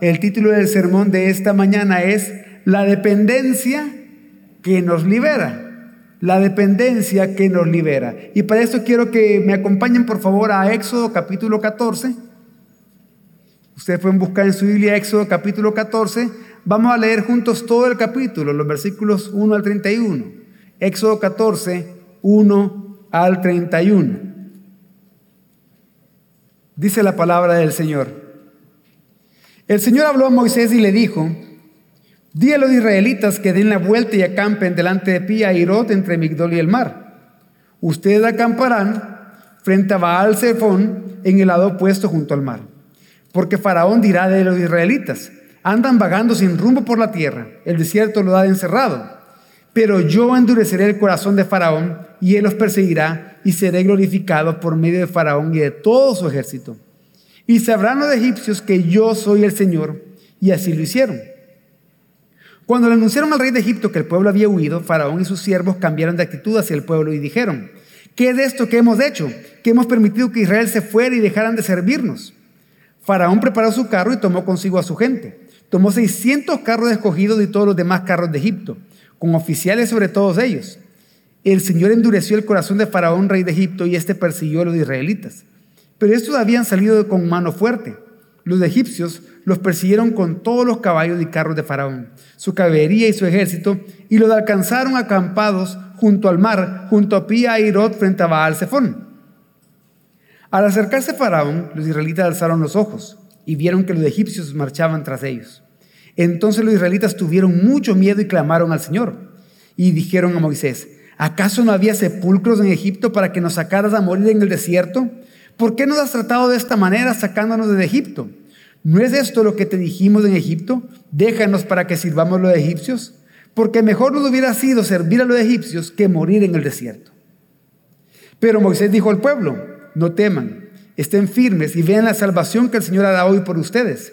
El título del sermón de esta mañana es La dependencia que nos libera. La dependencia que nos libera. Y para esto quiero que me acompañen por favor a Éxodo capítulo 14. Ustedes pueden buscar en su Biblia Éxodo capítulo 14. Vamos a leer juntos todo el capítulo, los versículos 1 al 31. Éxodo 14, 1 al 31. Dice la palabra del Señor. El Señor habló a Moisés y le dijo, di a los israelitas que den la vuelta y acampen delante de Pía y Rot entre Migdol y el mar. Ustedes acamparán frente a Baal Zephón en el lado opuesto junto al mar. Porque Faraón dirá de los israelitas, andan vagando sin rumbo por la tierra, el desierto lo da encerrado. Pero yo endureceré el corazón de Faraón y él los perseguirá y seré glorificado por medio de Faraón y de todo su ejército. Y sabrán los egipcios que yo soy el Señor. Y así lo hicieron. Cuando le anunciaron al rey de Egipto que el pueblo había huido, Faraón y sus siervos cambiaron de actitud hacia el pueblo y dijeron, ¿qué es esto que hemos hecho? Que hemos permitido que Israel se fuera y dejaran de servirnos. Faraón preparó su carro y tomó consigo a su gente. Tomó 600 carros escogidos de todos los demás carros de Egipto con oficiales sobre todos ellos. El Señor endureció el corazón de Faraón, rey de Egipto, y éste persiguió a los israelitas. Pero estos habían salido con mano fuerte. Los egipcios los persiguieron con todos los caballos y carros de Faraón, su caballería y su ejército, y los alcanzaron acampados junto al mar, junto a Pía y Rod frente a Baal Zephón. Al acercarse Faraón, los israelitas alzaron los ojos y vieron que los egipcios marchaban tras ellos. Entonces los israelitas tuvieron mucho miedo y clamaron al Señor. Y dijeron a Moisés, ¿acaso no había sepulcros en Egipto para que nos sacaras a morir en el desierto? ¿Por qué nos has tratado de esta manera sacándonos de Egipto? ¿No es esto lo que te dijimos en Egipto? Déjanos para que sirvamos los egipcios. Porque mejor nos hubiera sido servir a los egipcios que morir en el desierto. Pero Moisés dijo al pueblo, no teman, estén firmes y vean la salvación que el Señor hará hoy por ustedes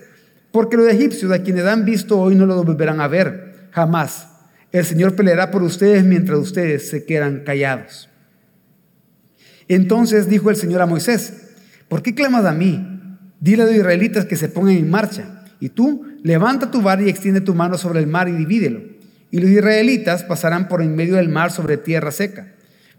porque los egipcios a quienes han visto hoy no los volverán a ver, jamás. El Señor peleará por ustedes mientras ustedes se quedan callados. Entonces dijo el Señor a Moisés, ¿por qué clamas a mí? Dile a los israelitas que se pongan en marcha. Y tú, levanta tu bar y extiende tu mano sobre el mar y divídelo. Y los israelitas pasarán por en medio del mar sobre tierra seca.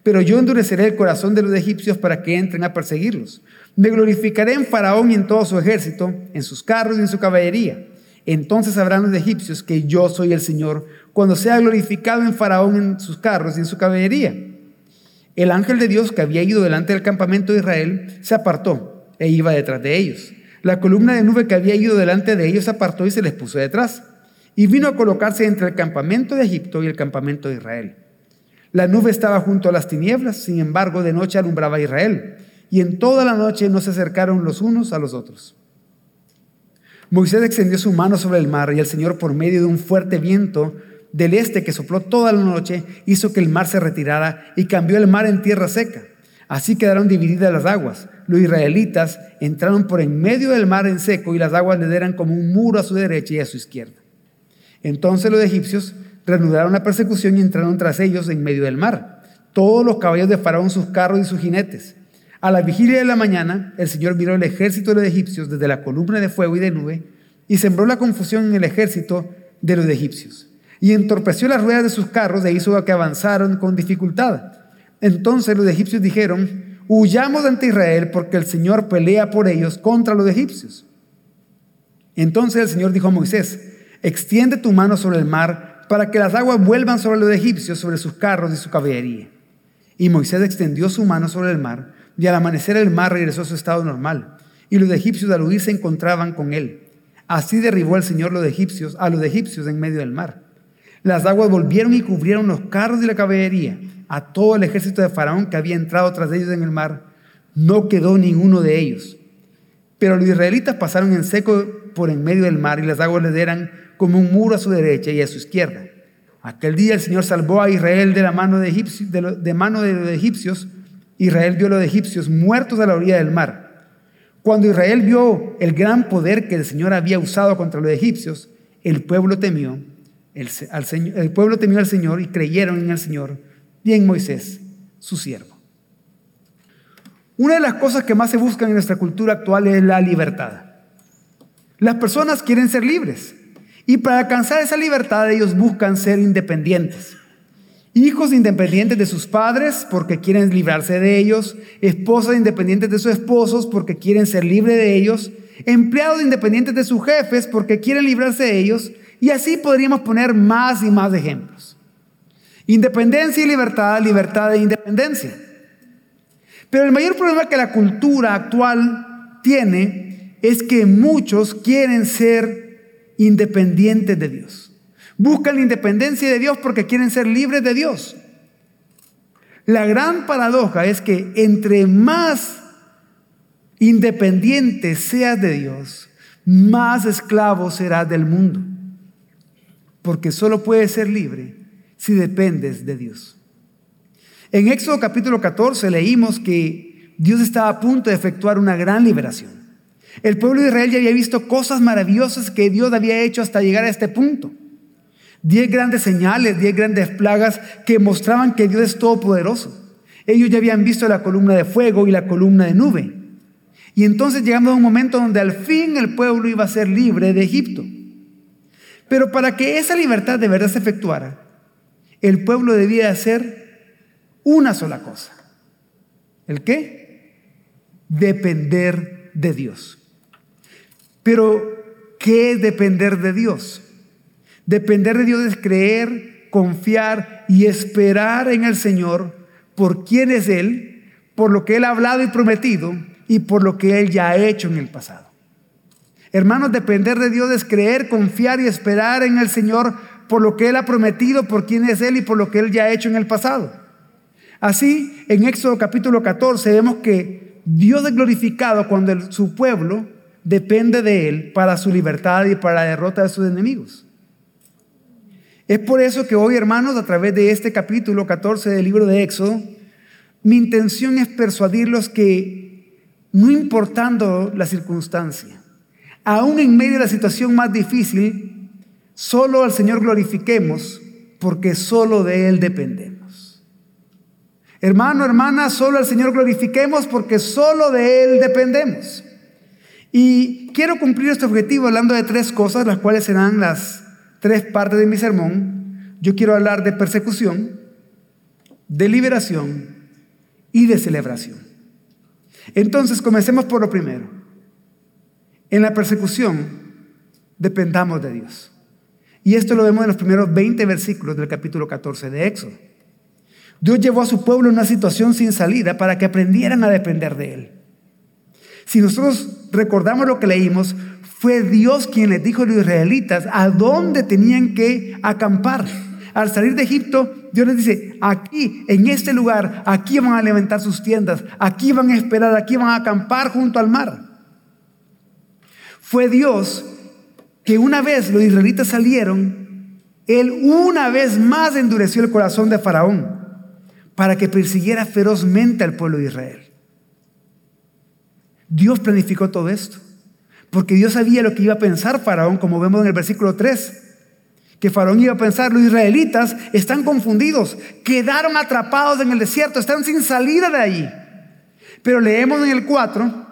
Pero yo endureceré el corazón de los egipcios para que entren a perseguirlos. Me glorificaré en Faraón y en todo su ejército, en sus carros y en su caballería. Entonces sabrán los egipcios que yo soy el Señor, cuando sea glorificado en Faraón en sus carros y en su caballería. El ángel de Dios que había ido delante del campamento de Israel se apartó e iba detrás de ellos. La columna de nube que había ido delante de ellos se apartó y se les puso detrás. Y vino a colocarse entre el campamento de Egipto y el campamento de Israel. La nube estaba junto a las tinieblas, sin embargo, de noche alumbraba a Israel, y en toda la noche no se acercaron los unos a los otros. Moisés extendió su mano sobre el mar, y el Señor, por medio de un fuerte viento del este que sopló toda la noche, hizo que el mar se retirara y cambió el mar en tierra seca. Así quedaron divididas las aguas. Los israelitas entraron por en medio del mar en seco y las aguas le eran como un muro a su derecha y a su izquierda. Entonces los egipcios reanudaron la persecución y entraron tras ellos en medio del mar. Todos los caballos de Faraón, sus carros y sus jinetes. A la vigilia de la mañana, el Señor miró el ejército de los egipcios desde la columna de fuego y de nube y sembró la confusión en el ejército de los egipcios. Y entorpeció las ruedas de sus carros e hizo que avanzaron con dificultad. Entonces los egipcios dijeron, huyamos ante Israel porque el Señor pelea por ellos contra los egipcios. Entonces el Señor dijo a Moisés, extiende tu mano sobre el mar para que las aguas vuelvan sobre los egipcios, sobre sus carros y su caballería. Y Moisés extendió su mano sobre el mar, y al amanecer el mar regresó a su estado normal, y los egipcios al huir se encontraban con él. Así derribó el Señor los egipcios, a los egipcios en medio del mar. Las aguas volvieron y cubrieron los carros y la caballería, a todo el ejército de Faraón que había entrado tras ellos en el mar. No quedó ninguno de ellos. Pero los israelitas pasaron en seco por en medio del mar y las aguas les eran como un muro a su derecha y a su izquierda. Aquel día el Señor salvó a Israel de la mano de, egipcios, de, mano de los egipcios. Israel vio a los egipcios muertos a la orilla del mar. Cuando Israel vio el gran poder que el Señor había usado contra los egipcios, el pueblo temió, el, pueblo temió al Señor y creyeron en el Señor y en Moisés, su siervo. Una de las cosas que más se buscan en nuestra cultura actual es la libertad. Las personas quieren ser libres y para alcanzar esa libertad ellos buscan ser independientes. Hijos independientes de sus padres porque quieren librarse de ellos, esposas independientes de sus esposos porque quieren ser libres de ellos, empleados independientes de sus jefes porque quieren librarse de ellos, y así podríamos poner más y más ejemplos. Independencia y libertad, libertad e independencia. Pero el mayor problema que la cultura actual tiene es que muchos quieren ser independientes de Dios. Buscan la independencia de Dios porque quieren ser libres de Dios. La gran paradoja es que entre más independiente seas de Dios, más esclavo serás del mundo. Porque solo puedes ser libre si dependes de Dios. En Éxodo capítulo 14 leímos que Dios estaba a punto de efectuar una gran liberación. El pueblo de Israel ya había visto cosas maravillosas que Dios había hecho hasta llegar a este punto. Diez grandes señales, diez grandes plagas que mostraban que Dios es todopoderoso. Ellos ya habían visto la columna de fuego y la columna de nube. Y entonces llegamos a un momento donde al fin el pueblo iba a ser libre de Egipto. Pero para que esa libertad de verdad se efectuara, el pueblo debía hacer una sola cosa. ¿El qué? Depender de Dios. Pero, ¿qué es depender de Dios? Depender de Dios es creer, confiar y esperar en el Señor por quién es Él, por lo que Él ha hablado y prometido y por lo que Él ya ha hecho en el pasado. Hermanos, depender de Dios es creer, confiar y esperar en el Señor por lo que Él ha prometido, por quién es Él y por lo que Él ya ha hecho en el pasado. Así, en Éxodo capítulo 14 vemos que Dios es glorificado cuando su pueblo depende de Él para su libertad y para la derrota de sus enemigos. Es por eso que hoy, hermanos, a través de este capítulo 14 del libro de Éxodo, mi intención es persuadirlos que, no importando la circunstancia, aún en medio de la situación más difícil, solo al Señor glorifiquemos, porque solo de Él dependemos. Hermano, hermana, solo al Señor glorifiquemos, porque solo de Él dependemos. Y quiero cumplir este objetivo hablando de tres cosas, las cuales serán las tres partes de mi sermón, yo quiero hablar de persecución, de liberación y de celebración. Entonces, comencemos por lo primero. En la persecución, dependamos de Dios. Y esto lo vemos en los primeros 20 versículos del capítulo 14 de Éxodo. Dios llevó a su pueblo en una situación sin salida para que aprendieran a depender de Él. Si nosotros recordamos lo que leímos, fue Dios quien les dijo a los israelitas a dónde tenían que acampar. Al salir de Egipto, Dios les dice, aquí, en este lugar, aquí van a levantar sus tiendas, aquí van a esperar, aquí van a acampar junto al mar. Fue Dios que una vez los israelitas salieron, Él una vez más endureció el corazón de Faraón para que persiguiera ferozmente al pueblo de Israel. Dios planificó todo esto. Porque Dios sabía lo que iba a pensar Faraón, como vemos en el versículo 3. Que Faraón iba a pensar, los israelitas están confundidos, quedaron atrapados en el desierto, están sin salida de allí. Pero leemos en el 4,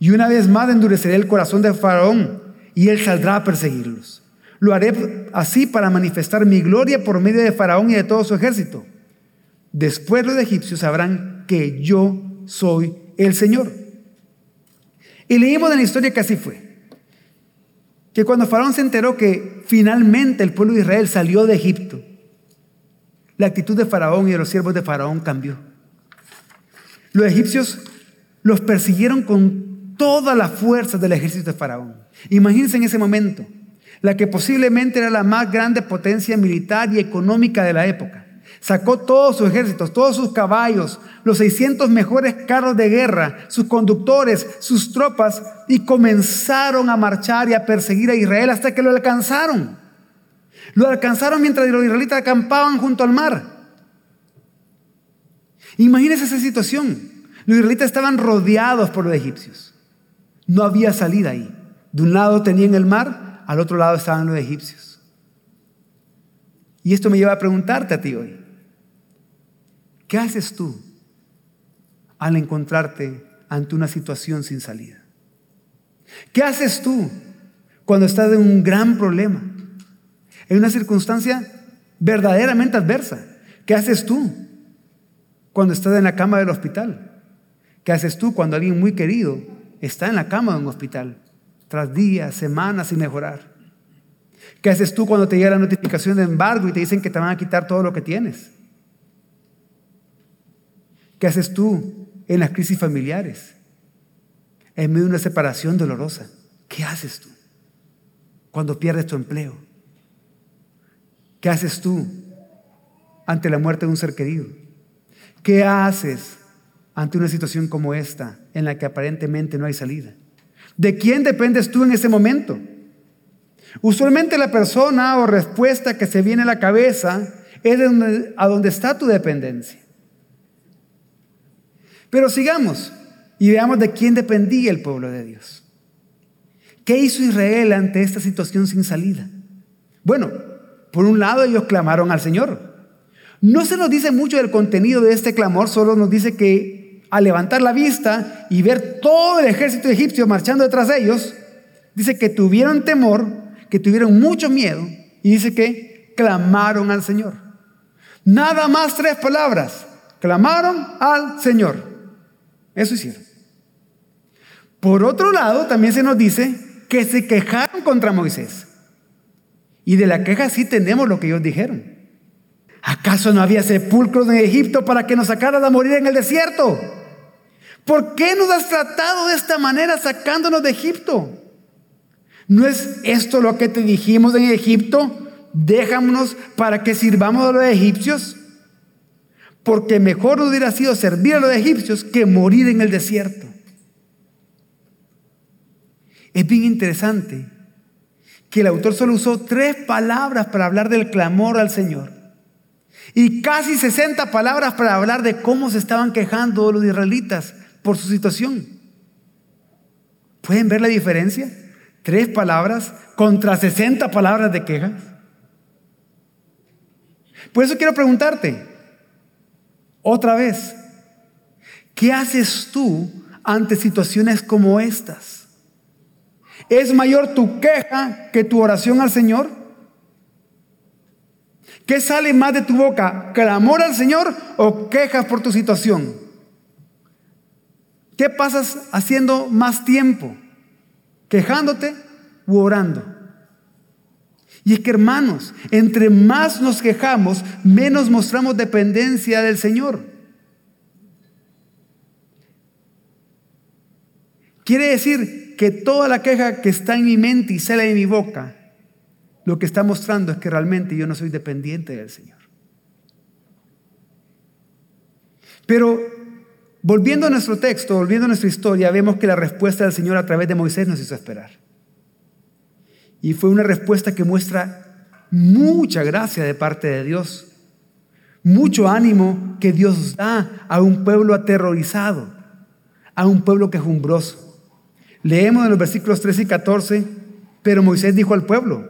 y una vez más endureceré el corazón de Faraón, y él saldrá a perseguirlos. Lo haré así para manifestar mi gloria por medio de Faraón y de todo su ejército. Después los egipcios sabrán que yo soy el Señor. Y leímos en la historia que así fue. Que cuando Faraón se enteró que finalmente el pueblo de Israel salió de Egipto, la actitud de Faraón y de los siervos de Faraón cambió. Los egipcios los persiguieron con toda la fuerza del ejército de Faraón. Imagínense en ese momento, la que posiblemente era la más grande potencia militar y económica de la época. Sacó todos sus ejércitos, todos sus caballos, los 600 mejores carros de guerra, sus conductores, sus tropas, y comenzaron a marchar y a perseguir a Israel hasta que lo alcanzaron. Lo alcanzaron mientras los israelitas acampaban junto al mar. Imagínense esa situación. Los israelitas estaban rodeados por los egipcios. No había salida ahí. De un lado tenían el mar, al otro lado estaban los egipcios. Y esto me lleva a preguntarte a ti hoy. ¿Qué haces tú al encontrarte ante una situación sin salida? ¿Qué haces tú cuando estás en un gran problema, en una circunstancia verdaderamente adversa. ¿Qué haces tú cuando estás en la cama del hospital? ¿Qué haces tú cuando alguien muy querido está en la cama de un hospital, tras días, semanas sin mejorar? ¿Qué haces tú cuando te llega la notificación de embargo y te dicen que te van a quitar todo lo que tienes? ¿Qué haces tú en las crisis familiares? En medio de una separación dolorosa. ¿Qué haces tú cuando pierdes tu empleo? ¿Qué haces tú ante la muerte de un ser querido? ¿Qué haces ante una situación como esta en la que aparentemente no hay salida? ¿De quién dependes tú en ese momento? Usualmente la persona o respuesta que se viene a la cabeza es de a donde está tu dependencia. Pero sigamos y veamos de quién dependía el pueblo de Dios. ¿Qué hizo Israel ante esta situación sin salida? Bueno, por un lado ellos clamaron al Señor. No se nos dice mucho del contenido de este clamor, solo nos dice que al levantar la vista y ver todo el ejército egipcio marchando detrás de ellos, dice que tuvieron temor, que tuvieron mucho miedo y dice que clamaron al Señor. Nada más tres palabras, clamaron al Señor. Eso hicieron. Por otro lado, también se nos dice que se quejaron contra Moisés. Y de la queja sí tenemos lo que ellos dijeron. ¿Acaso no había sepulcros en Egipto para que nos sacaras a morir en el desierto? ¿Por qué nos has tratado de esta manera sacándonos de Egipto? ¿No es esto lo que te dijimos en Egipto? Déjanos para que sirvamos a los egipcios. Porque mejor hubiera sido servir a los egipcios que morir en el desierto. Es bien interesante que el autor solo usó tres palabras para hablar del clamor al Señor. Y casi 60 palabras para hablar de cómo se estaban quejando los israelitas por su situación. ¿Pueden ver la diferencia? Tres palabras contra 60 palabras de quejas. Por eso quiero preguntarte, otra vez, ¿qué haces tú ante situaciones como estas? ¿Es mayor tu queja que tu oración al Señor? ¿Qué sale más de tu boca? ¿Clamor al Señor o quejas por tu situación? ¿Qué pasas haciendo más tiempo? ¿Quejándote u orando? Y es que hermanos, entre más nos quejamos, menos mostramos dependencia del Señor. Quiere decir que toda la queja que está en mi mente y sale de mi boca, lo que está mostrando es que realmente yo no soy dependiente del Señor. Pero volviendo a nuestro texto, volviendo a nuestra historia, vemos que la respuesta del Señor a través de Moisés nos hizo esperar. Y fue una respuesta que muestra mucha gracia de parte de Dios, mucho ánimo que Dios da a un pueblo aterrorizado, a un pueblo quejumbroso. Leemos en los versículos 13 y 14, pero Moisés dijo al pueblo,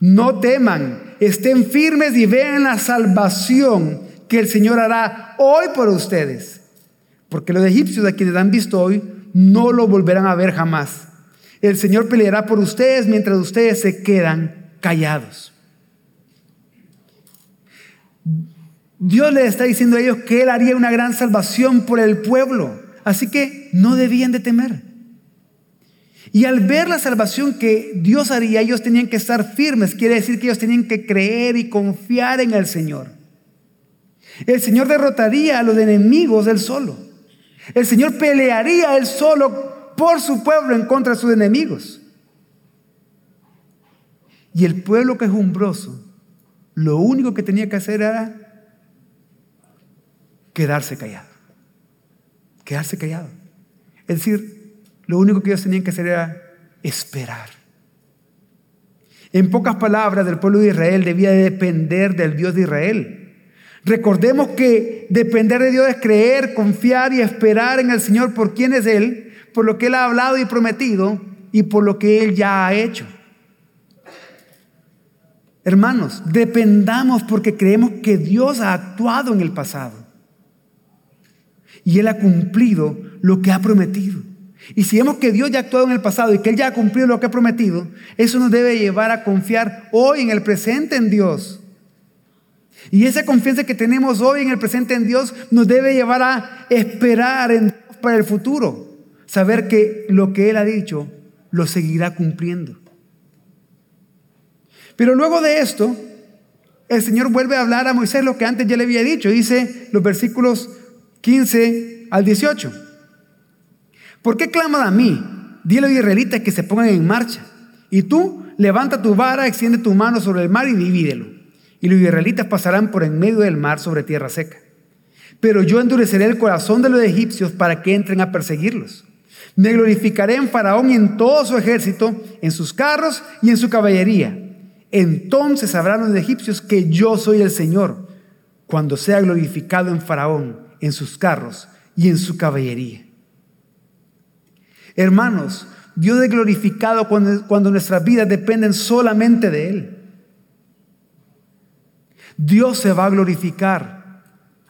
no teman, estén firmes y vean la salvación que el Señor hará hoy por ustedes. Porque los egipcios a quienes han visto hoy no lo volverán a ver jamás. El Señor peleará por ustedes mientras ustedes se quedan callados. Dios les está diciendo a ellos que Él haría una gran salvación por el pueblo. Así que no debían de temer. Y al ver la salvación que Dios haría, ellos tenían que estar firmes. Quiere decir que ellos tenían que creer y confiar en el Señor. El Señor derrotaría a los enemigos él solo. El Señor pelearía él solo por su pueblo en contra de sus enemigos. Y el pueblo quejumbroso, lo único que tenía que hacer era quedarse callado. Quedarse callado. Es decir, lo único que ellos tenían que hacer era esperar. En pocas palabras, el pueblo de Israel debía de depender del Dios de Israel. Recordemos que depender de Dios es creer, confiar y esperar en el Señor por quien es Él por lo que Él ha hablado y prometido y por lo que Él ya ha hecho. Hermanos, dependamos porque creemos que Dios ha actuado en el pasado. Y Él ha cumplido lo que ha prometido. Y si vemos que Dios ya ha actuado en el pasado y que Él ya ha cumplido lo que ha prometido, eso nos debe llevar a confiar hoy en el presente en Dios. Y esa confianza que tenemos hoy en el presente en Dios nos debe llevar a esperar en Dios para el futuro. Saber que lo que Él ha dicho lo seguirá cumpliendo. Pero luego de esto, el Señor vuelve a hablar a Moisés lo que antes ya le había dicho. Dice los versículos 15 al 18. ¿Por qué claman a mí? Dile a los israelitas que se pongan en marcha. Y tú levanta tu vara, extiende tu mano sobre el mar y divídelo. Y los israelitas pasarán por en medio del mar sobre tierra seca. Pero yo endureceré el corazón de los egipcios para que entren a perseguirlos. Me glorificaré en Faraón y en todo su ejército, en sus carros y en su caballería. Entonces sabrán los egipcios que yo soy el Señor, cuando sea glorificado en Faraón, en sus carros y en su caballería. Hermanos, Dios es glorificado cuando, cuando nuestras vidas dependen solamente de Él. Dios se va a glorificar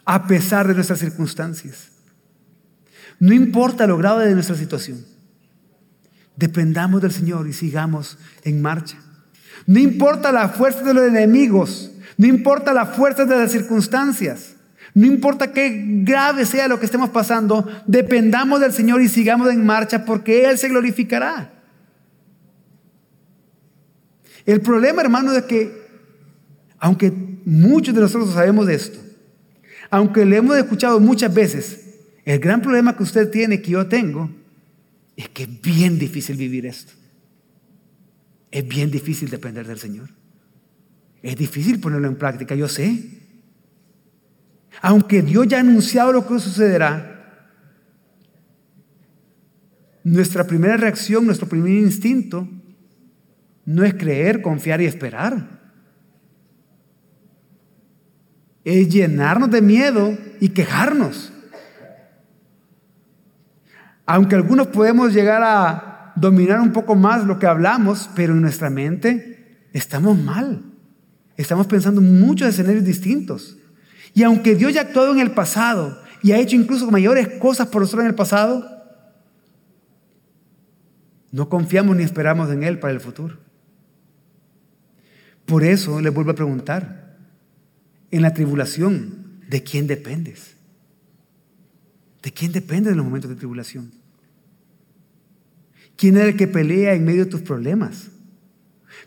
a pesar de nuestras circunstancias. No importa lo grave de nuestra situación. Dependamos del Señor y sigamos en marcha. No importa la fuerza de los enemigos, no importa la fuerza de las circunstancias. No importa qué grave sea lo que estemos pasando, dependamos del Señor y sigamos en marcha porque Él se glorificará. El problema, hermano, es que, aunque muchos de nosotros sabemos esto, aunque le hemos escuchado muchas veces, el gran problema que usted tiene, que yo tengo, es que es bien difícil vivir esto. Es bien difícil depender del Señor. Es difícil ponerlo en práctica, yo sé. Aunque Dios ya ha anunciado lo que sucederá, nuestra primera reacción, nuestro primer instinto, no es creer, confiar y esperar. Es llenarnos de miedo y quejarnos. Aunque algunos podemos llegar a dominar un poco más lo que hablamos, pero en nuestra mente estamos mal. Estamos pensando en muchos escenarios distintos. Y aunque Dios ya ha actuado en el pasado y ha hecho incluso mayores cosas por nosotros en el pasado, no confiamos ni esperamos en Él para el futuro. Por eso les vuelvo a preguntar, en la tribulación, ¿de quién dependes? ¿De quién dependes en los momentos de tribulación? ¿Quién es el que pelea en medio de tus problemas?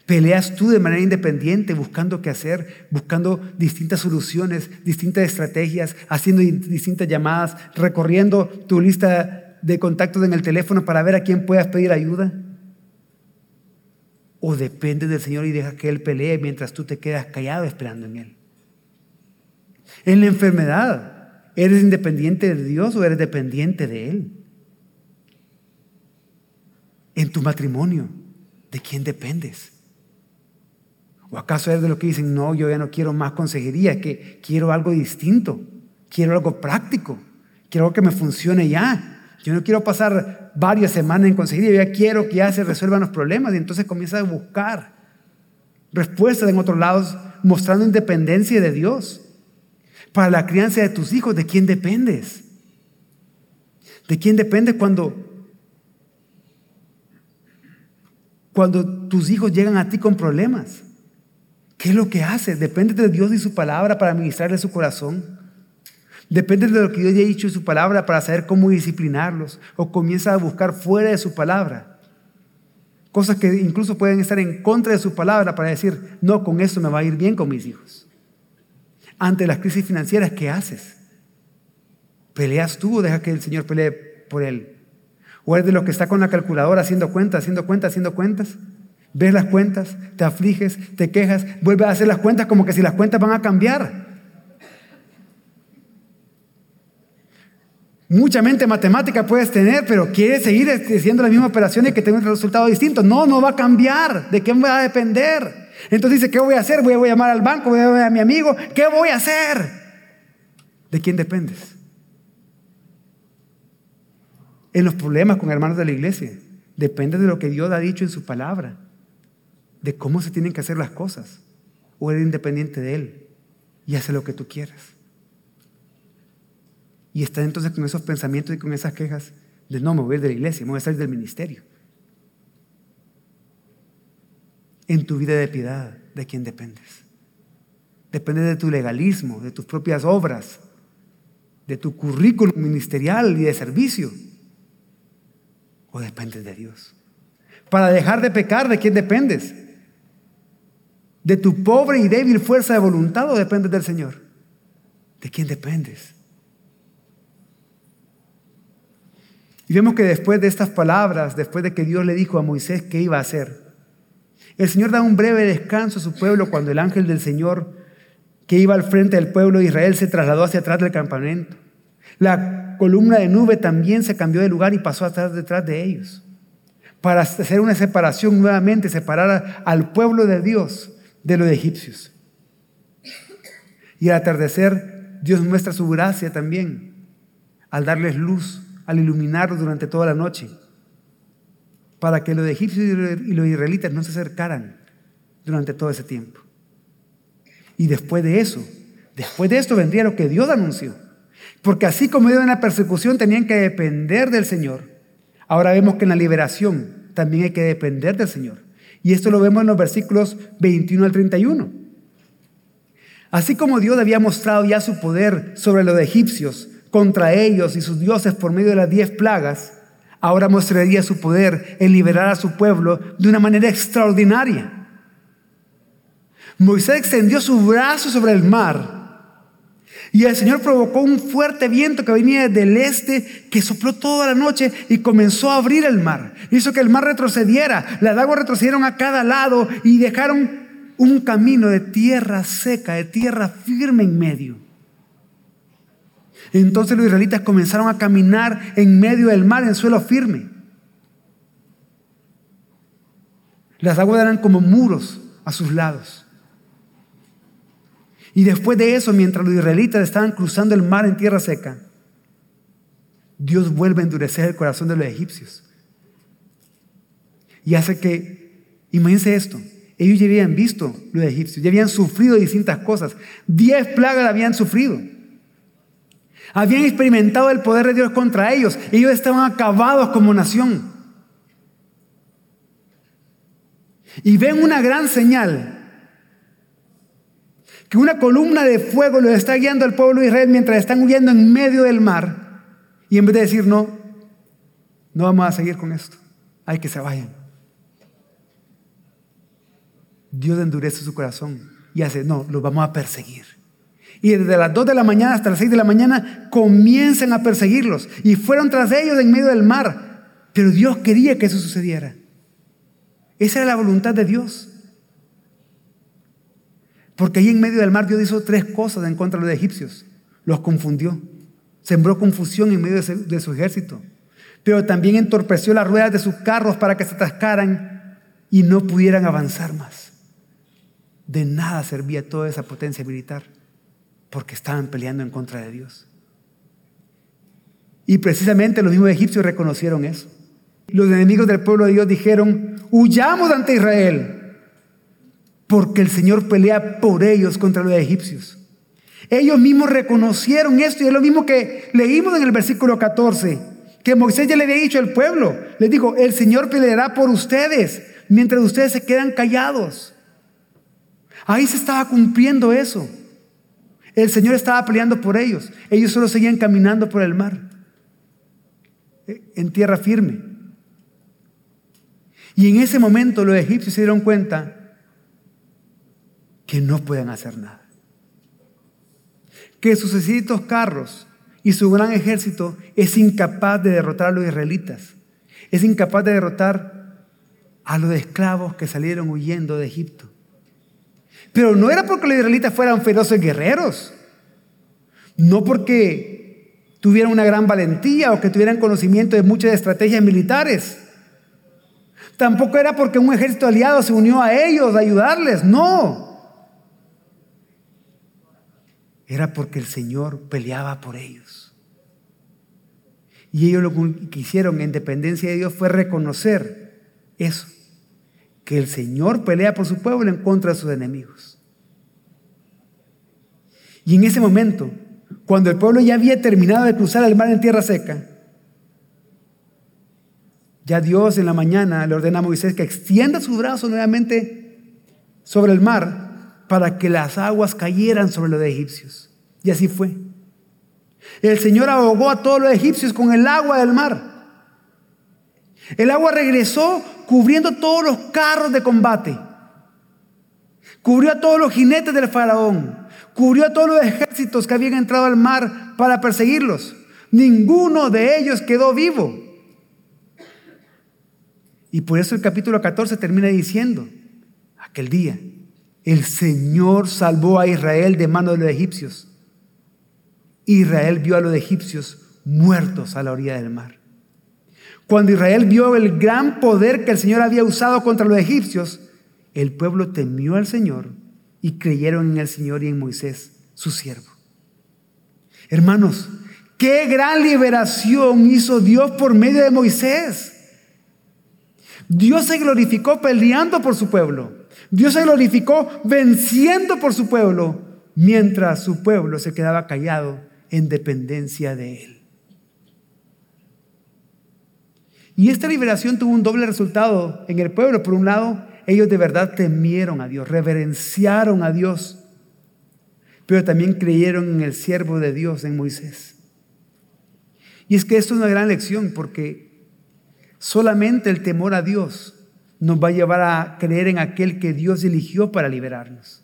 Peleas tú de manera independiente, buscando qué hacer, buscando distintas soluciones, distintas estrategias, haciendo distintas llamadas, recorriendo tu lista de contactos en el teléfono para ver a quién puedas pedir ayuda. O depende del Señor y deja que Él pelee mientras tú te quedas callado esperando en Él. En la enfermedad, ¿eres independiente de Dios o eres dependiente de Él? En tu matrimonio, ¿de quién dependes? ¿O acaso es de lo que dicen, no, yo ya no quiero más consejería, que quiero algo distinto, quiero algo práctico, quiero algo que me funcione ya? Yo no quiero pasar varias semanas en consejería, ya quiero que ya se resuelvan los problemas y entonces comienza a buscar respuestas en otros lados, mostrando independencia de Dios. Para la crianza de tus hijos, ¿de quién dependes? ¿De quién dependes cuando, cuando tus hijos llegan a ti con problemas? ¿Qué es lo que haces? Depende de Dios y su palabra para ministrarle su corazón. Depende de lo que Dios haya dicho en su palabra para saber cómo disciplinarlos. O comienza a buscar fuera de su palabra. Cosas que incluso pueden estar en contra de su palabra para decir, no, con esto me va a ir bien con mis hijos. Ante las crisis financieras, ¿qué haces? ¿Peleas tú o dejas que el Señor pelee por él? ¿O eres de los que está con la calculadora haciendo cuentas, haciendo cuentas, haciendo cuentas? Ves las cuentas, te afliges, te quejas, vuelves a hacer las cuentas como que si las cuentas van a cambiar. Mucha mente matemática puedes tener, pero quieres seguir haciendo la misma operación y que tenga un resultado distinto. No, no va a cambiar. ¿De quién va a depender? Entonces dice, ¿qué voy a hacer? Voy a llamar al banco, voy a llamar a mi amigo. ¿Qué voy a hacer? ¿De quién dependes? En los problemas con hermanos de la iglesia, depende de lo que Dios ha dicho en su palabra de cómo se tienen que hacer las cosas. O eres independiente de Él y hace lo que tú quieras. Y está entonces con esos pensamientos y con esas quejas De no mover de la iglesia, me voy a salir del ministerio. En tu vida de piedad, ¿de quién dependes? Depende de tu legalismo, de tus propias obras, de tu currículum ministerial y de servicio. ¿O dependes de Dios? Para dejar de pecar, ¿de quién dependes? ¿De tu pobre y débil fuerza de voluntad o dependes del Señor? ¿De quién dependes? Y vemos que después de estas palabras, después de que Dios le dijo a Moisés qué iba a hacer, el Señor da un breve descanso a su pueblo cuando el ángel del Señor que iba al frente del pueblo de Israel se trasladó hacia atrás del campamento. La columna de nube también se cambió de lugar y pasó atrás detrás de ellos para hacer una separación nuevamente, separar al pueblo de Dios de los egipcios. Y al atardecer, Dios muestra su gracia también al darles luz, al iluminarlos durante toda la noche, para que los egipcios y los israelitas no se acercaran durante todo ese tiempo. Y después de eso, después de esto vendría lo que Dios anunció. Porque así como ellos en la persecución tenían que depender del Señor, ahora vemos que en la liberación también hay que depender del Señor. Y esto lo vemos en los versículos 21 al 31. Así como Dios había mostrado ya su poder sobre los egipcios, contra ellos y sus dioses por medio de las diez plagas, ahora mostraría su poder en liberar a su pueblo de una manera extraordinaria. Moisés extendió su brazo sobre el mar y el Señor provocó un fuerte viento que venía del este que sopló toda la noche y comenzó a abrir el mar. Hizo que el mar retrocediera, las aguas retrocedieron a cada lado y dejaron un camino de tierra seca, de tierra firme en medio. Entonces los israelitas comenzaron a caminar en medio del mar en suelo firme. Las aguas eran como muros a sus lados. Y después de eso, mientras los israelitas estaban cruzando el mar en tierra seca, Dios vuelve a endurecer el corazón de los egipcios. Y hace que, imagínense esto, ellos ya habían visto los egipcios, ya habían sufrido distintas cosas. Diez plagas habían sufrido. Habían experimentado el poder de Dios contra ellos. Ellos estaban acabados como nación. Y ven una gran señal que una columna de fuego los está guiando al pueblo de Israel mientras están huyendo en medio del mar. Y en vez de decir, no, no vamos a seguir con esto, hay que se vayan. Dios endurece su corazón y hace, no, los vamos a perseguir. Y desde las 2 de la mañana hasta las 6 de la mañana comienzan a perseguirlos. Y fueron tras ellos en medio del mar. Pero Dios quería que eso sucediera. Esa era la voluntad de Dios. Porque ahí en medio del mar Dios hizo tres cosas en contra de los egipcios. Los confundió. Sembró confusión en medio de su ejército. Pero también entorpeció las ruedas de sus carros para que se atascaran y no pudieran avanzar más. De nada servía toda esa potencia militar porque estaban peleando en contra de Dios. Y precisamente los mismos egipcios reconocieron eso. Los enemigos del pueblo de Dios dijeron, huyamos ante Israel porque el Señor pelea por ellos contra los egipcios. Ellos mismos reconocieron esto y es lo mismo que leímos en el versículo 14, que Moisés ya le había dicho al pueblo, les dijo, el Señor peleará por ustedes mientras ustedes se quedan callados. Ahí se estaba cumpliendo eso. El Señor estaba peleando por ellos. Ellos solo seguían caminando por el mar, en tierra firme. Y en ese momento los egipcios se dieron cuenta que no pueden hacer nada. Que sus exquisitos carros y su gran ejército es incapaz de derrotar a los israelitas. Es incapaz de derrotar a los esclavos que salieron huyendo de Egipto. Pero no era porque los israelitas fueran feroces guerreros. No porque tuvieran una gran valentía o que tuvieran conocimiento de muchas estrategias militares. Tampoco era porque un ejército aliado se unió a ellos a ayudarles. No. era porque el Señor peleaba por ellos. Y ellos lo que hicieron en dependencia de Dios fue reconocer eso, que el Señor pelea por su pueblo en contra de sus enemigos. Y en ese momento, cuando el pueblo ya había terminado de cruzar el mar en tierra seca, Ya Dios en la mañana le ordena a Moisés que extienda su brazo nuevamente sobre el mar para que las aguas cayeran sobre los egipcios. Y así fue. El Señor ahogó a todos los egipcios con el agua del mar. El agua regresó cubriendo todos los carros de combate. Cubrió a todos los jinetes del faraón. Cubrió a todos los ejércitos que habían entrado al mar para perseguirlos. Ninguno de ellos quedó vivo. Y por eso el capítulo 14 termina diciendo, aquel día, el Señor salvó a Israel de mano de los egipcios. Israel vio a los egipcios muertos a la orilla del mar. Cuando Israel vio el gran poder que el Señor había usado contra los egipcios, el pueblo temió al Señor y creyeron en el Señor y en Moisés, su siervo. Hermanos, qué gran liberación hizo Dios por medio de Moisés. Dios se glorificó peleando por su pueblo. Dios se glorificó venciendo por su pueblo, mientras su pueblo se quedaba callado en dependencia de él. Y esta liberación tuvo un doble resultado en el pueblo. Por un lado, ellos de verdad temieron a Dios, reverenciaron a Dios, pero también creyeron en el siervo de Dios, en Moisés. Y es que esto es una gran lección porque solamente el temor a Dios nos va a llevar a creer en aquel que Dios eligió para liberarnos.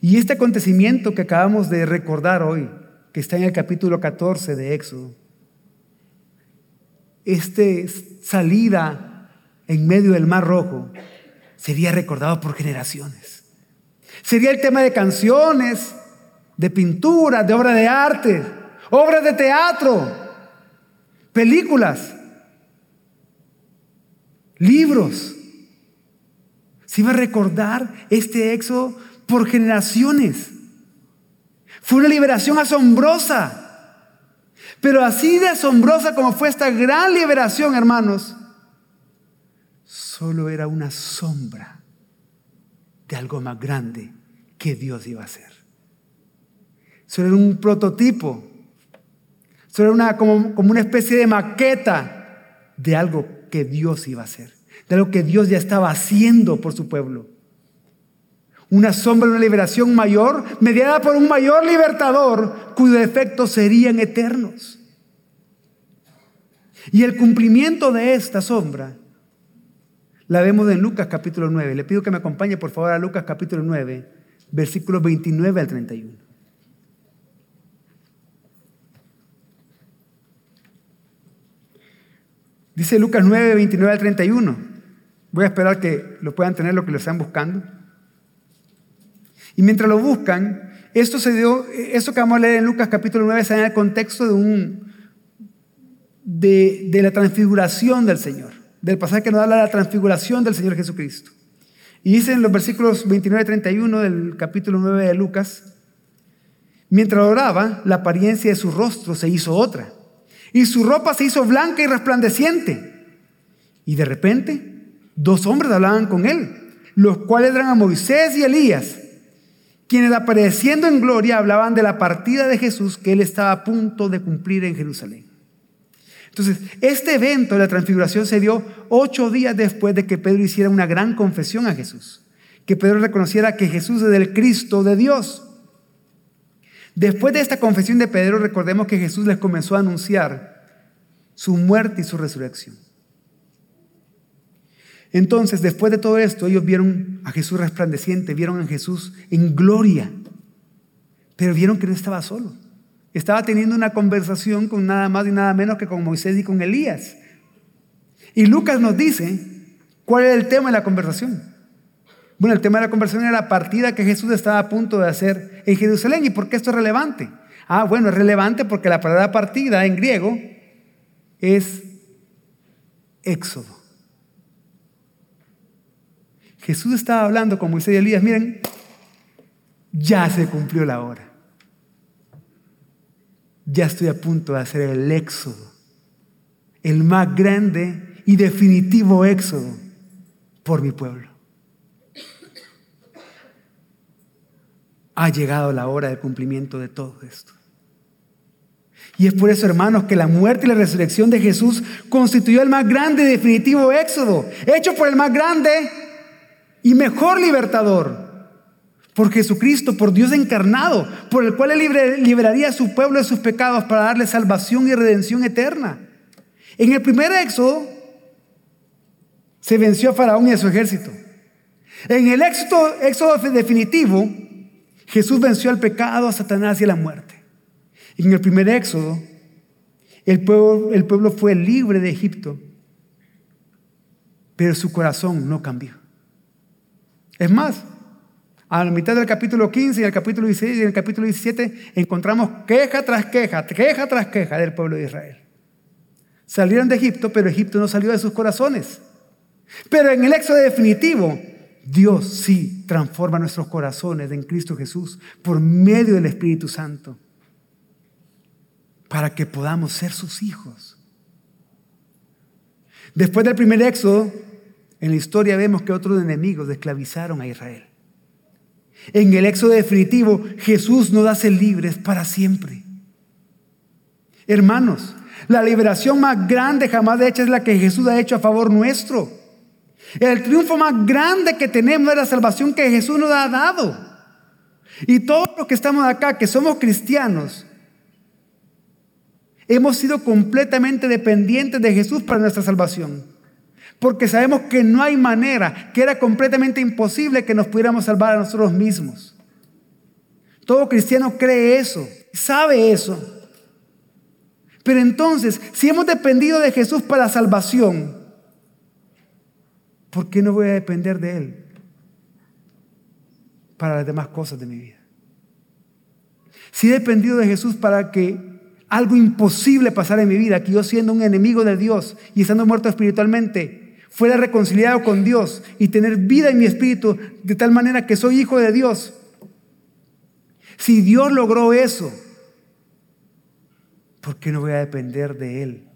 Y este acontecimiento que acabamos de recordar hoy, que está en el capítulo 14 de Éxodo, esta salida en medio del Mar Rojo sería recordado por generaciones. Sería el tema de canciones, de pinturas, de obras de arte, obras de teatro, películas, libros. Se iba a recordar este éxodo por generaciones. Fue una liberación asombrosa. Pero así de asombrosa como fue esta gran liberación, hermanos, solo era una sombra de algo más grande que Dios iba a hacer. Solo era un prototipo, solo era una, como, como una especie de maqueta de algo que Dios iba a hacer, de algo que Dios ya estaba haciendo por su pueblo. Una sombra una liberación mayor, mediada por un mayor libertador, cuyos efectos serían eternos. Y el cumplimiento de esta sombra la vemos en Lucas capítulo 9. Le pido que me acompañe por favor a Lucas capítulo 9, versículos 29 al 31. Dice Lucas 9, 29 al 31. Voy a esperar que lo puedan tener lo que lo están buscando. Y mientras lo buscan, esto se dio, esto que vamos a leer en Lucas capítulo 9 está en el contexto de un de, de la transfiguración del Señor, del pasaje que nos habla de la transfiguración del Señor Jesucristo. Y dice en los versículos 29 y 31 del capítulo 9 de Lucas, mientras oraba, la apariencia de su rostro se hizo otra, y su ropa se hizo blanca y resplandeciente. Y de repente, dos hombres hablaban con él, los cuales eran a Moisés y Elías quienes apareciendo en gloria hablaban de la partida de Jesús que él estaba a punto de cumplir en Jerusalén. Entonces, este evento de la transfiguración se dio ocho días después de que Pedro hiciera una gran confesión a Jesús, que Pedro reconociera que Jesús es el Cristo de Dios. Después de esta confesión de Pedro, recordemos que Jesús les comenzó a anunciar su muerte y su resurrección. Entonces, después de todo esto, ellos vieron a Jesús resplandeciente, vieron a Jesús en gloria, pero vieron que no estaba solo. Estaba teniendo una conversación con nada más y nada menos que con Moisés y con Elías. Y Lucas nos dice cuál era el tema de la conversación. Bueno, el tema de la conversación era la partida que Jesús estaba a punto de hacer en Jerusalén. ¿Y por qué esto es relevante? Ah, bueno, es relevante porque la palabra partida en griego es éxodo. Jesús estaba hablando con Moisés y Elías, miren, ya se cumplió la hora. Ya estoy a punto de hacer el éxodo, el más grande y definitivo éxodo por mi pueblo. Ha llegado la hora del cumplimiento de todo esto. Y es por eso, hermanos, que la muerte y la resurrección de Jesús constituyó el más grande y definitivo éxodo, hecho por el más grande y mejor libertador, por Jesucristo, por Dios encarnado, por el cual Él liberaría a su pueblo de sus pecados para darle salvación y redención eterna. En el primer éxodo se venció a Faraón y a su ejército. En el éxodo, definitivo, Jesús venció al pecado, a Satanás y a la muerte. En el primer éxodo, el pueblo fue libre de Egipto, pero su corazón no cambió. Es más, a la mitad del capítulo 15 y el capítulo 16 y el capítulo 17 encontramos queja tras queja, queja tras queja del pueblo de Israel. Salieron de Egipto, pero Egipto no salió de sus corazones. Pero en el éxodo definitivo, Dios sí transforma nuestros corazones en Cristo Jesús por medio del Espíritu Santo para que podamos ser sus hijos. Después del primer éxodo, en la historia vemos que otros enemigos esclavizaron a Israel. En el éxodo definitivo, Jesús nos hace libres para siempre. Hermanos, la liberación más grande jamás hecha es la que Jesús ha hecho a favor nuestro. El triunfo más grande que tenemos es la salvación que Jesús nos ha dado. Y todos los que estamos acá, que somos cristianos, Hemos sido completamente dependientes de Jesús para nuestra salvación. Porque sabemos que no hay manera, que era completamente imposible que nos pudiéramos salvar a nosotros mismos. Todo cristiano cree eso, sabe eso. Pero entonces, si hemos dependido de Jesús para salvación, ¿por qué no voy a depender de Él para las demás cosas de mi vida? Si he dependido de Jesús para que algo imposible pasar en mi vida, que yo siendo un enemigo de Dios y estando muerto espiritualmente, fuera reconciliado con Dios y tener vida en mi espíritu de tal manera que soy hijo de Dios. Si Dios logró eso, ¿por qué no voy a depender de Él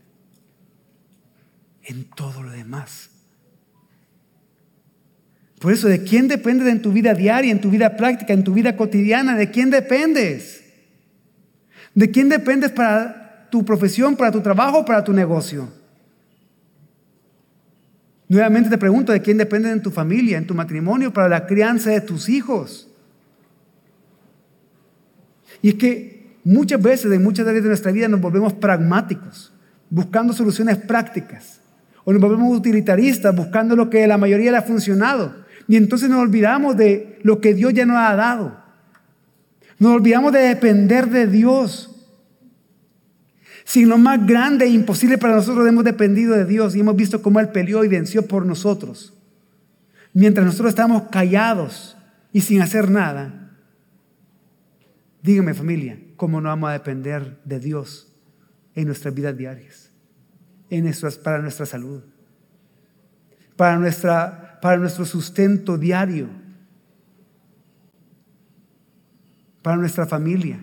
en todo lo demás? Por eso, ¿de quién dependes en tu vida diaria, en tu vida práctica, en tu vida cotidiana? ¿De quién dependes? ¿De quién dependes para tu profesión, para tu trabajo, para tu negocio? Nuevamente te pregunto, ¿de quién dependes en tu familia, en tu matrimonio, para la crianza de tus hijos? Y es que muchas veces, en muchas áreas de nuestra vida, nos volvemos pragmáticos, buscando soluciones prácticas. O nos volvemos utilitaristas, buscando lo que la mayoría le ha funcionado. Y entonces nos olvidamos de lo que Dios ya nos ha dado. Nos olvidamos de depender de Dios. Si lo más grande e imposible para nosotros hemos dependido de Dios y hemos visto cómo Él peleó y venció por nosotros. Mientras nosotros estamos callados y sin hacer nada. Dígame familia, ¿cómo no vamos a depender de Dios en nuestras vidas diarias? En nuestras, para nuestra salud, para, nuestro sustento diario para nuestra familia,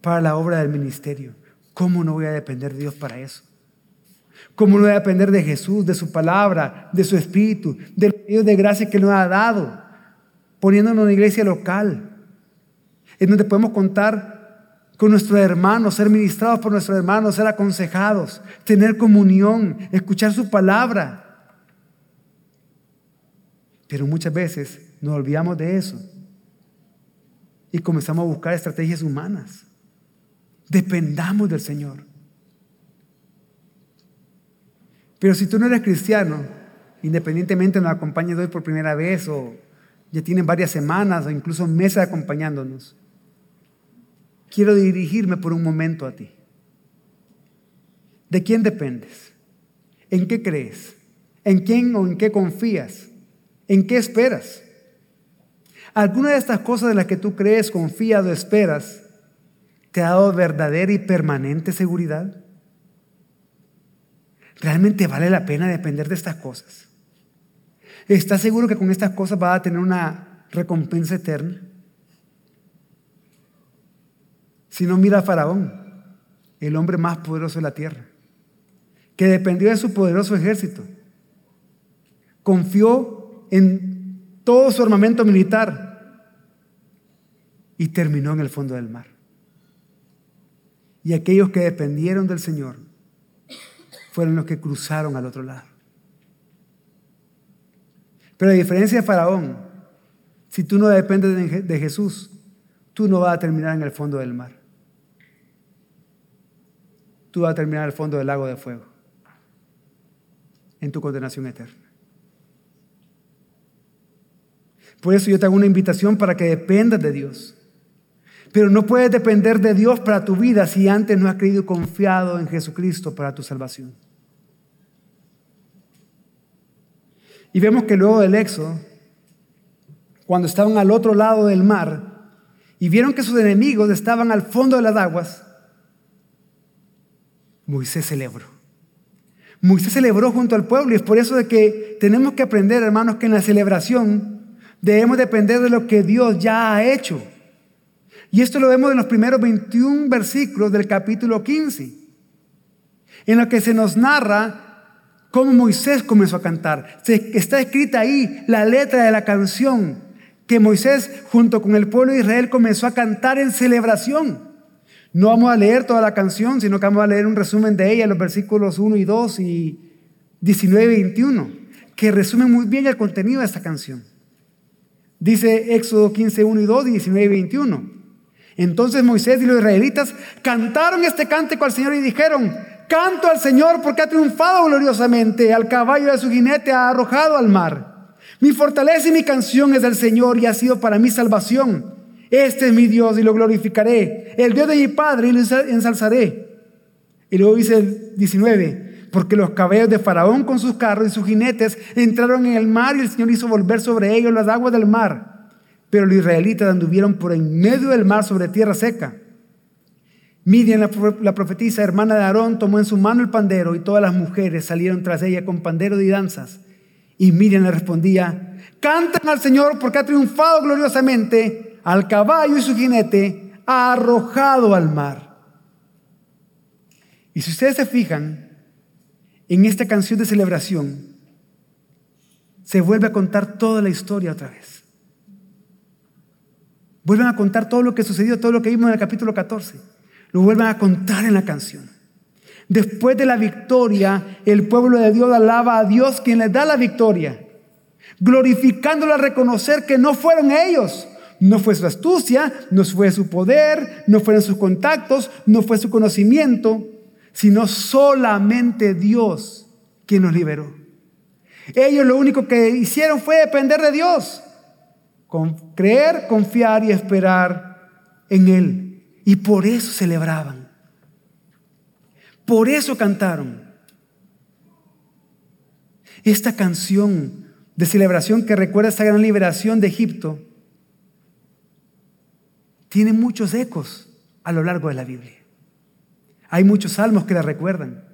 para la obra del ministerio. ¿Cómo no voy a depender de Dios para eso? ¿Cómo no voy a depender de Jesús, de su palabra, de su espíritu, del Dios de gracia que nos ha dado, poniéndonos en una iglesia local, en donde podemos contar con nuestros hermanos, ser ministrados por nuestros hermanos, ser aconsejados, tener comunión, escuchar su palabra? Pero muchas veces nos olvidamos de eso y comenzamos a buscar estrategias humanas. Dependamos del Señor. Pero si tú no eres cristiano, independientemente nos acompañes hoy por primera vez o ya tienen varias semanas o incluso meses acompañándonos, quiero dirigirme por un momento a ti. ¿De quién dependes? ¿En qué crees? ¿En quién o en qué confías? ¿En qué esperas? ¿Alguna de estas cosas de las que tú crees, confías o esperas te ha dado verdadera y permanente seguridad? ¿Realmente vale la pena depender de estas cosas? ¿Estás seguro que con estas cosas vas a tener una recompensa eterna? Si no, mira a Faraón, el hombre más poderoso de la tierra, que dependió de su poderoso ejército. Confió en todo su armamento militar y terminó en el fondo del mar. Y aquellos que dependieron del Señor fueron los que cruzaron al otro lado. Pero a diferencia de Faraón, si tú no dependes de Jesús, tú no vas a terminar en el fondo del mar. Tú vas a terminar en el fondo del lago de fuego, en tu condenación eterna. Por eso yo te hago una invitación para que dependas de Dios. Pero no puedes depender de Dios para tu vida si antes no has creído y confiado en Jesucristo para tu salvación. Y vemos que luego del éxodo, cuando estaban al otro lado del mar y vieron que sus enemigos estaban al fondo de las aguas, Moisés celebró. Moisés celebró junto al pueblo y es por eso de que tenemos que aprender, hermanos, que en la celebración debemos depender de lo que Dios ya ha hecho. Y esto lo vemos en los primeros 21 versículos del capítulo 15, en lo que se nos narra cómo Moisés comenzó a cantar. Está escrita ahí la letra de la canción que Moisés junto con el pueblo de Israel comenzó a cantar en celebración. No vamos a leer toda la canción, sino que vamos a leer un resumen de ella, los versículos 1 y 2 y 19 y 21, que resumen muy bien el contenido de esta canción. Dice Éxodo 15, 1 y 2 y 19 y 21. Entonces Moisés y los israelitas cantaron este cántico al Señor y dijeron, canto al Señor porque ha triunfado gloriosamente, al caballo de su jinete ha arrojado al mar. Mi fortaleza y mi canción es del Señor y ha sido para mi salvación. Este es mi Dios y lo glorificaré, el Dios de mi Padre y lo ensalzaré. Y luego dice el 19, porque los caballos de Faraón con sus carros y sus jinetes entraron en el mar y el Señor hizo volver sobre ellos las aguas del mar pero los israelitas anduvieron por en medio del mar sobre tierra seca. Midian, la, profetisa, hermana de Aarón, tomó en su mano el pandero y todas las mujeres salieron tras ella con pandero y danzas. Y Miriam le respondía, canten al Señor porque ha triunfado gloriosamente, al caballo y su jinete ha arrojado al mar. Y si ustedes se fijan, en esta canción de celebración, se vuelve a contar toda la historia otra vez. Vuelven a contar todo lo que sucedió, todo lo que vimos en el capítulo 14. Lo vuelven a contar en la canción. Después de la victoria, el pueblo de Dios alaba a Dios quien les da la victoria, glorificándolo a reconocer que no fueron ellos, no fue su astucia, no fue su poder, no fueron sus contactos, no fue su conocimiento, sino solamente Dios quien nos liberó. Ellos lo único que hicieron fue depender de Dios. Con creer, confiar y esperar en Él. Y por eso celebraban. Por eso cantaron. Esta canción de celebración que recuerda esta gran liberación de Egipto tiene muchos ecos a lo largo de la Biblia. Hay muchos salmos que la recuerdan.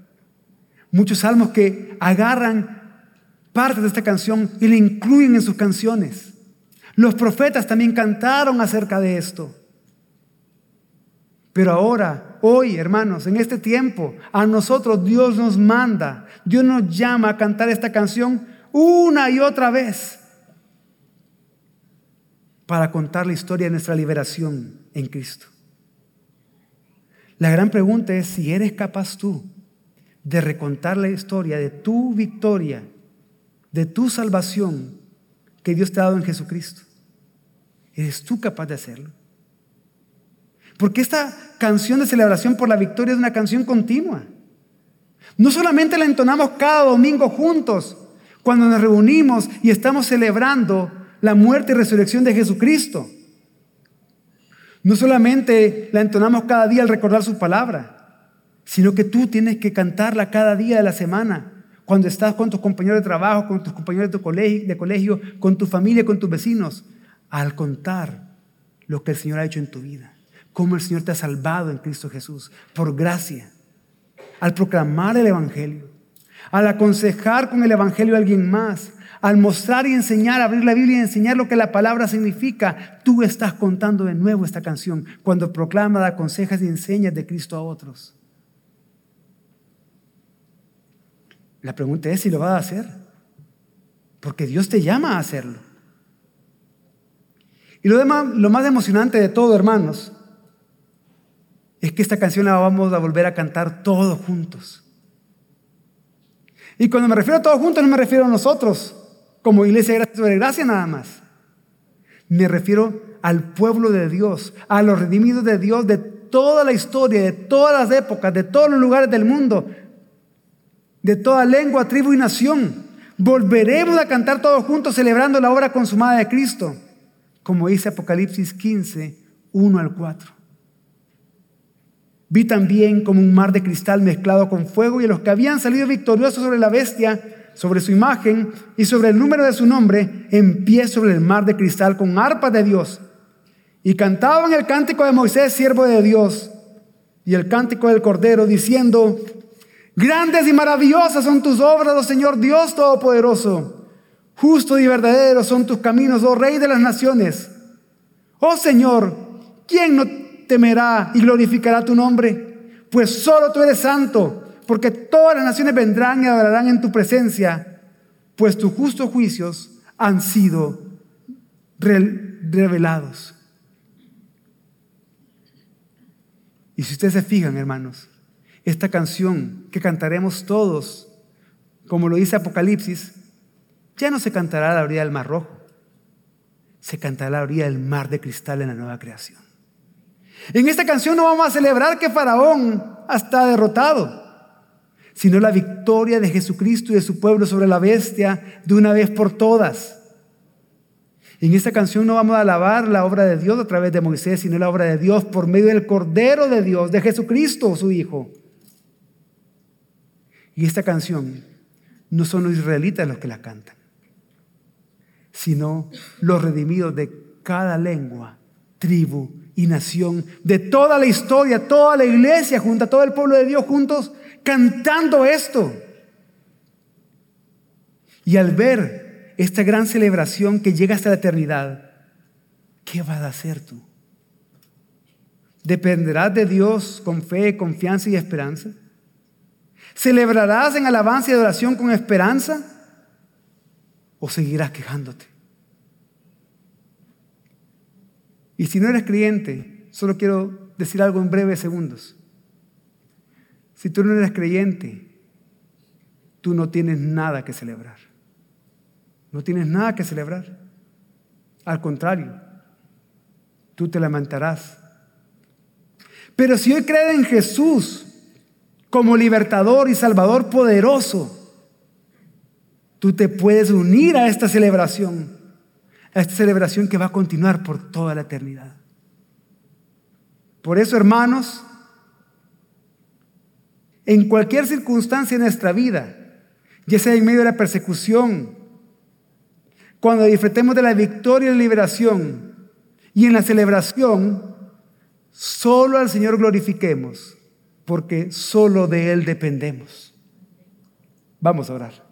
Muchos salmos que agarran partes de esta canción y la incluyen en sus canciones. Los profetas también cantaron acerca de esto. Pero ahora, hoy, hermanos, en este tiempo, a nosotros Dios nos manda, Dios nos llama a cantar esta canción una y otra vez para contar la historia de nuestra liberación en Cristo. La gran pregunta es si eres capaz tú de recontar la historia de tu victoria, de tu salvación que Dios te ha dado en Jesucristo. ¿Eres tú capaz de hacerlo? Porque esta canción de celebración por la victoria es una canción continua. No solamente la entonamos cada domingo juntos, cuando nos reunimos y estamos celebrando la muerte y resurrección de Jesucristo. No solamente la entonamos cada día al recordar su palabra, sino que tú tienes que cantarla cada día de la semana, cuando estás con tus compañeros de trabajo, con tus compañeros de colegio, colegio con tu familia, con tus vecinos al contar lo que el Señor ha hecho en tu vida, cómo el Señor te ha salvado en Cristo Jesús, por gracia, al proclamar el Evangelio, al aconsejar con el Evangelio a alguien más, al mostrar y enseñar, abrir la Biblia y enseñar lo que la palabra significa, tú estás contando de nuevo esta canción cuando proclamas, aconsejas y enseñas de Cristo a otros. La pregunta es si lo vas a hacer, porque Dios te llama a hacerlo. Y lo, demás, lo más emocionante de todo, hermanos, es que esta canción la vamos a volver a cantar todos juntos. Y cuando me refiero a todos juntos no me refiero a nosotros, como iglesia gracia sobre gracia nada más. Me refiero al pueblo de Dios, a los redimidos de Dios de toda la historia, de todas las épocas, de todos los lugares del mundo, de toda lengua, tribu y nación. Volveremos a cantar todos juntos celebrando la obra consumada de Cristo, como dice Apocalipsis 15, 1 al 4. Vi también como un mar de cristal mezclado con fuego y los que habían salido victoriosos sobre la bestia, sobre su imagen y sobre el número de su nombre, en pie sobre el mar de cristal con arpas de Dios. Y cantaban el cántico de Moisés, siervo de Dios, y el cántico del Cordero, diciendo, Grandes y maravillosas son tus obras, oh Señor Dios Todopoderoso. Justo y verdadero son tus caminos, oh Rey de las naciones. Oh Señor, ¿quién no temerá y glorificará tu nombre? Pues solo tú eres santo, porque todas las naciones vendrán y adorarán en tu presencia, pues tus justos juicios han sido revelados. Y si ustedes se fijan, hermanos, esta canción que cantaremos todos, como lo dice Apocalipsis, ya no se cantará a la orilla del Mar Rojo, se cantará a la orilla del Mar de Cristal en la nueva creación. En esta canción no vamos a celebrar que Faraón está derrotado, sino la victoria de Jesucristo y de su pueblo sobre la bestia de una vez por todas. En esta canción no vamos a alabar la obra de Dios a través de Moisés, sino la obra de Dios por medio del Cordero de Dios, de Jesucristo, su Hijo. Y esta canción no son los israelitas los que la cantan, sino los redimidos de cada lengua, tribu y nación, de toda la historia, toda la iglesia, junto a todo el pueblo de Dios juntos, cantando esto. Y al ver esta gran celebración que llega hasta la eternidad, ¿qué vas a hacer tú? ¿Dependerás de Dios con fe, confianza y esperanza? ¿Celebrarás en alabanza y adoración con esperanza? ¿O seguirás quejándote? Y si no eres creyente, solo quiero decir algo en breves segundos. Si tú no eres creyente, tú no tienes nada que celebrar. No tienes nada que celebrar. Al contrario, tú te lamentarás. Pero si hoy crees en Jesús como libertador y salvador poderoso, tú te puedes unir a esta celebración a esta celebración que va a continuar por toda la eternidad. Por eso, hermanos, en cualquier circunstancia de nuestra vida, ya sea en medio de la persecución, cuando disfrutemos de la victoria y la liberación, y en la celebración, solo al Señor glorifiquemos, porque solo de Él dependemos. Vamos a orar.